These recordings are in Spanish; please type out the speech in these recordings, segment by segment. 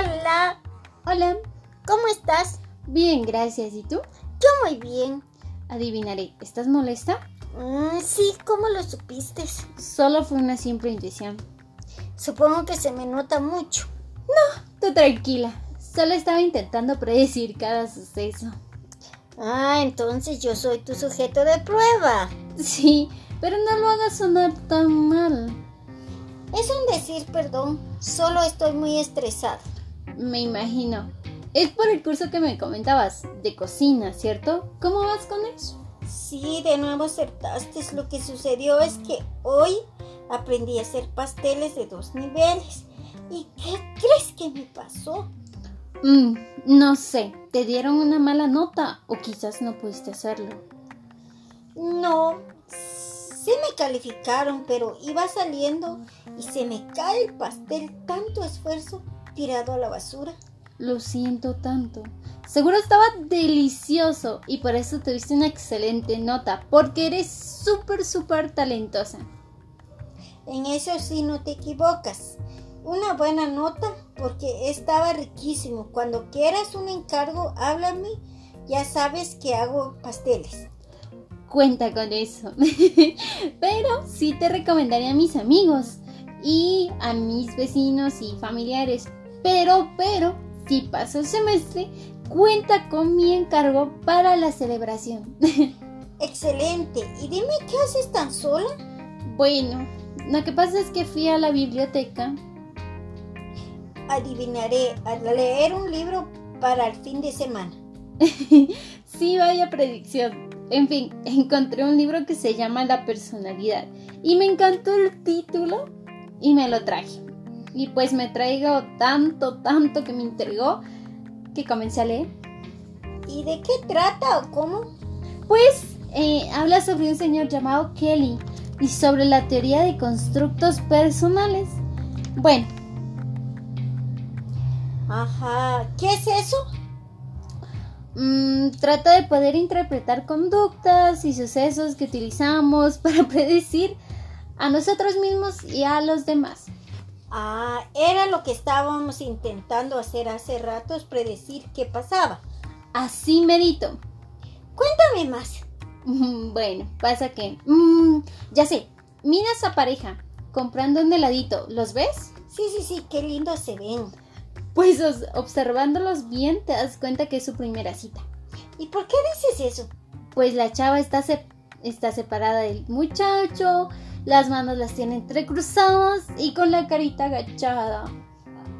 Hola, Hola, ¿cómo estás? bien, gracias. ¿Y tú? Yo muy bien. Adivinaré, ¿estás molesta? Mm, sí, ¿cómo lo supiste? Solo fue una simple intuición. Supongo que se me nota mucho. Tú tranquila, solo estaba intentando predecir cada suceso. Ah, entonces yo soy tu sujeto de prueba. Sí, pero no lo hagas sonar tan mal. Es un decir perdón, solo estoy muy estresada. Me imagino. Es por el curso que me comentabas, de cocina, ¿cierto? ¿Cómo vas con eso? Sí, de nuevo acertaste. Lo que sucedió es que hoy aprendí a hacer pasteles de dos niveles. ¿Y qué crees que me pasó? Mm, no sé, ¿te dieron una mala nota o quizás no pudiste hacerlo? No, sí me calificaron, pero iba saliendo y se me cae el pastel. Tanto esfuerzo tirado a la basura. Lo siento tanto. Seguro estaba delicioso y por eso tuviste una excelente nota, porque eres súper, súper talentosa. En eso sí no te equivocas. Una buena nota porque estaba riquísimo. Cuando quieras un encargo, háblame. Ya sabes que hago pasteles. Cuenta con eso. Pero sí te recomendaría a mis amigos y a mis vecinos y familiares. Pero, pero, si pasa el semestre, cuenta con mi encargo para la celebración. Excelente. Y dime qué haces tan sola. bueno, lo que pasa es que fui a la biblioteca Adivinaré a leer un libro para el fin de semana. sí, vaya predicción. En fin, encontré un libro que se llama La personalidad y me encantó el título y me lo traje. Y pues me traigo tanto, tanto que me intrigó que comencé a leer. ¿Y de qué trata o cómo? Pues eh, habla sobre un señor llamado Kelly y sobre la teoría de constructos personales. Bueno, Ajá. ¿Qué es eso? Mm, trata de poder interpretar conductas y sucesos que utilizamos para predecir a nosotros mismos y a los demás. Ah, era lo que estábamos intentando hacer hace ratos, predecir qué pasaba. Así medito. Cuéntame más. Mm, Bueno, pasa que... mm, ya sé, mira a esa pareja comprando un heladito. ¿Los ves? Sí, sí, sí, qué lindo se ven. Pues os- observándolos bien te das cuenta que es su primera cita. ¿Y por qué dices eso? Pues la chava está, se- está separada del muchacho, las manos las tiene entrecruzadas y con la carita agachada.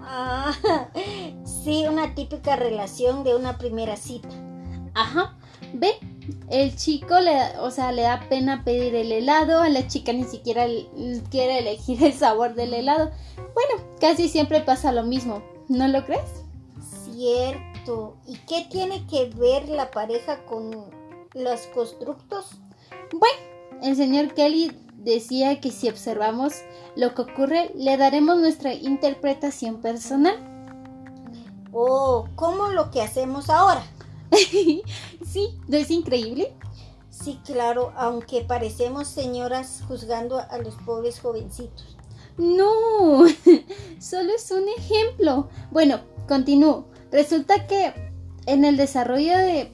Ah, sí, una típica relación de una primera cita. Ajá, ve, el chico le, da- o sea, le da pena pedir el helado, a la chica ni siquiera quiere elegir el sabor del helado. Bueno, casi siempre pasa lo mismo, ¿no lo crees? Cierto. ¿Y qué tiene que ver la pareja con los constructos? Bueno, el señor Kelly decía que si observamos lo que ocurre, le daremos nuestra interpretación personal. Oh, ¿cómo lo que hacemos ahora? sí, ¿no es increíble? Sí, claro, aunque parecemos señoras juzgando a los pobres jovencitos. No, solo es un ejemplo. Bueno, continúo. Resulta que en el desarrollo de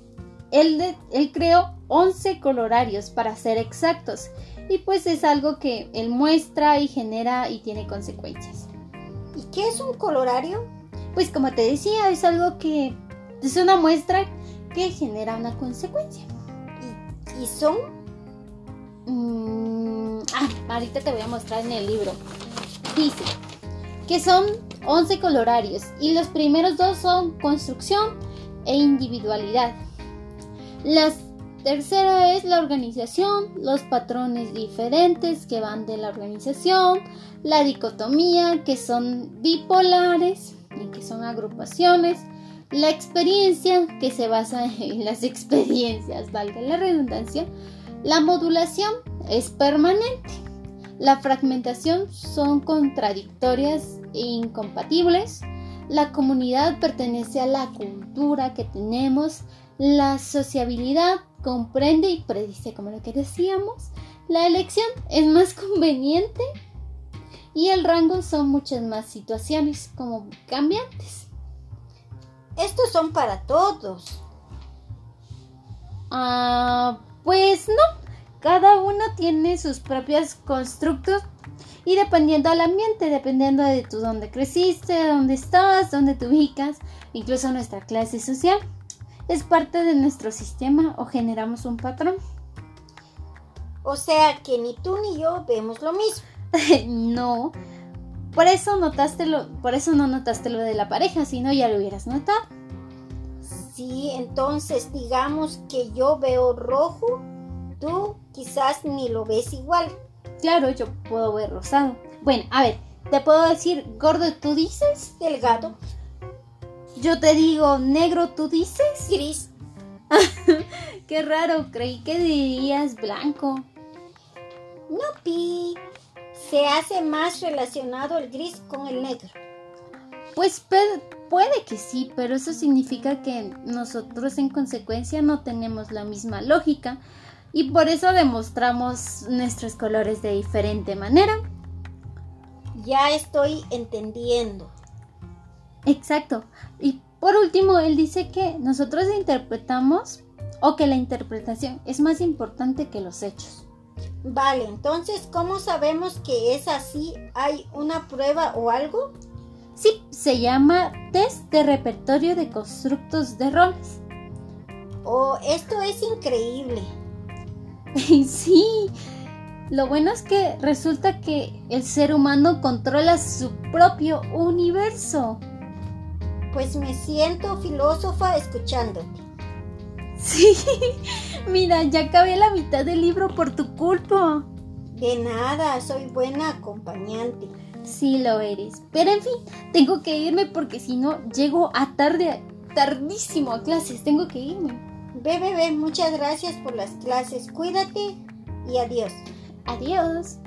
él, de- él creó 11 colorarios para ser exactos. Y pues es algo que él muestra y genera y tiene consecuencias. ¿Y qué es un colorario? Pues como te decía, es algo que es una muestra que genera una consecuencia. ¿Y, y son? Mm, ah, ahorita te voy a mostrar en el libro. Dice que son 11 colorarios y los primeros dos son construcción e individualidad. La tercera es la organización, los patrones diferentes que van de la organización, la dicotomía que son bipolares y que son agrupaciones, la experiencia que se basa en las experiencias, valga la redundancia, la modulación es permanente. La fragmentación son contradictorias e incompatibles. La comunidad pertenece a la cultura que tenemos. La sociabilidad comprende y predice como lo que decíamos. La elección es más conveniente. Y el rango son muchas más situaciones como cambiantes. Estos son para todos. Ah, pues no. Cada uno tiene sus propios constructos y dependiendo del ambiente, dependiendo de tu dónde creciste, dónde estás, dónde te ubicas, incluso nuestra clase social, es parte de nuestro sistema o generamos un patrón. O sea que ni tú ni yo vemos lo mismo. no. Por eso notaste lo, por eso no notaste lo de la pareja, si no ya lo hubieras notado. Sí, entonces digamos que yo veo rojo, tú quizás ni lo ves igual. Claro, yo puedo ver rosado. Bueno, a ver, te puedo decir gordo, tú dices delgado. Yo te digo negro, tú dices gris. Qué raro, creí que dirías blanco. No, Pi. Se hace más relacionado el gris con el negro. Pues puede que sí, pero eso significa que nosotros en consecuencia no tenemos la misma lógica y por eso demostramos nuestros colores de diferente manera. Ya estoy entendiendo. Exacto. Y por último, él dice que nosotros interpretamos o que la interpretación es más importante que los hechos. Vale, entonces, ¿cómo sabemos que es así? ¿Hay una prueba o algo? Sí, se llama test de repertorio de constructos de roles. Oh, esto es increíble. sí, lo bueno es que resulta que el ser humano controla su propio universo. Pues me siento filósofa escuchándote. Sí, mira, ya acabé la mitad del libro por tu culpa. De nada, soy buena acompañante. Sí lo eres. Pero en fin, tengo que irme porque si no llego a tarde, tardísimo a clases. Tengo que irme. Ve, bebé, muchas gracias por las clases. Cuídate y adiós. Adiós.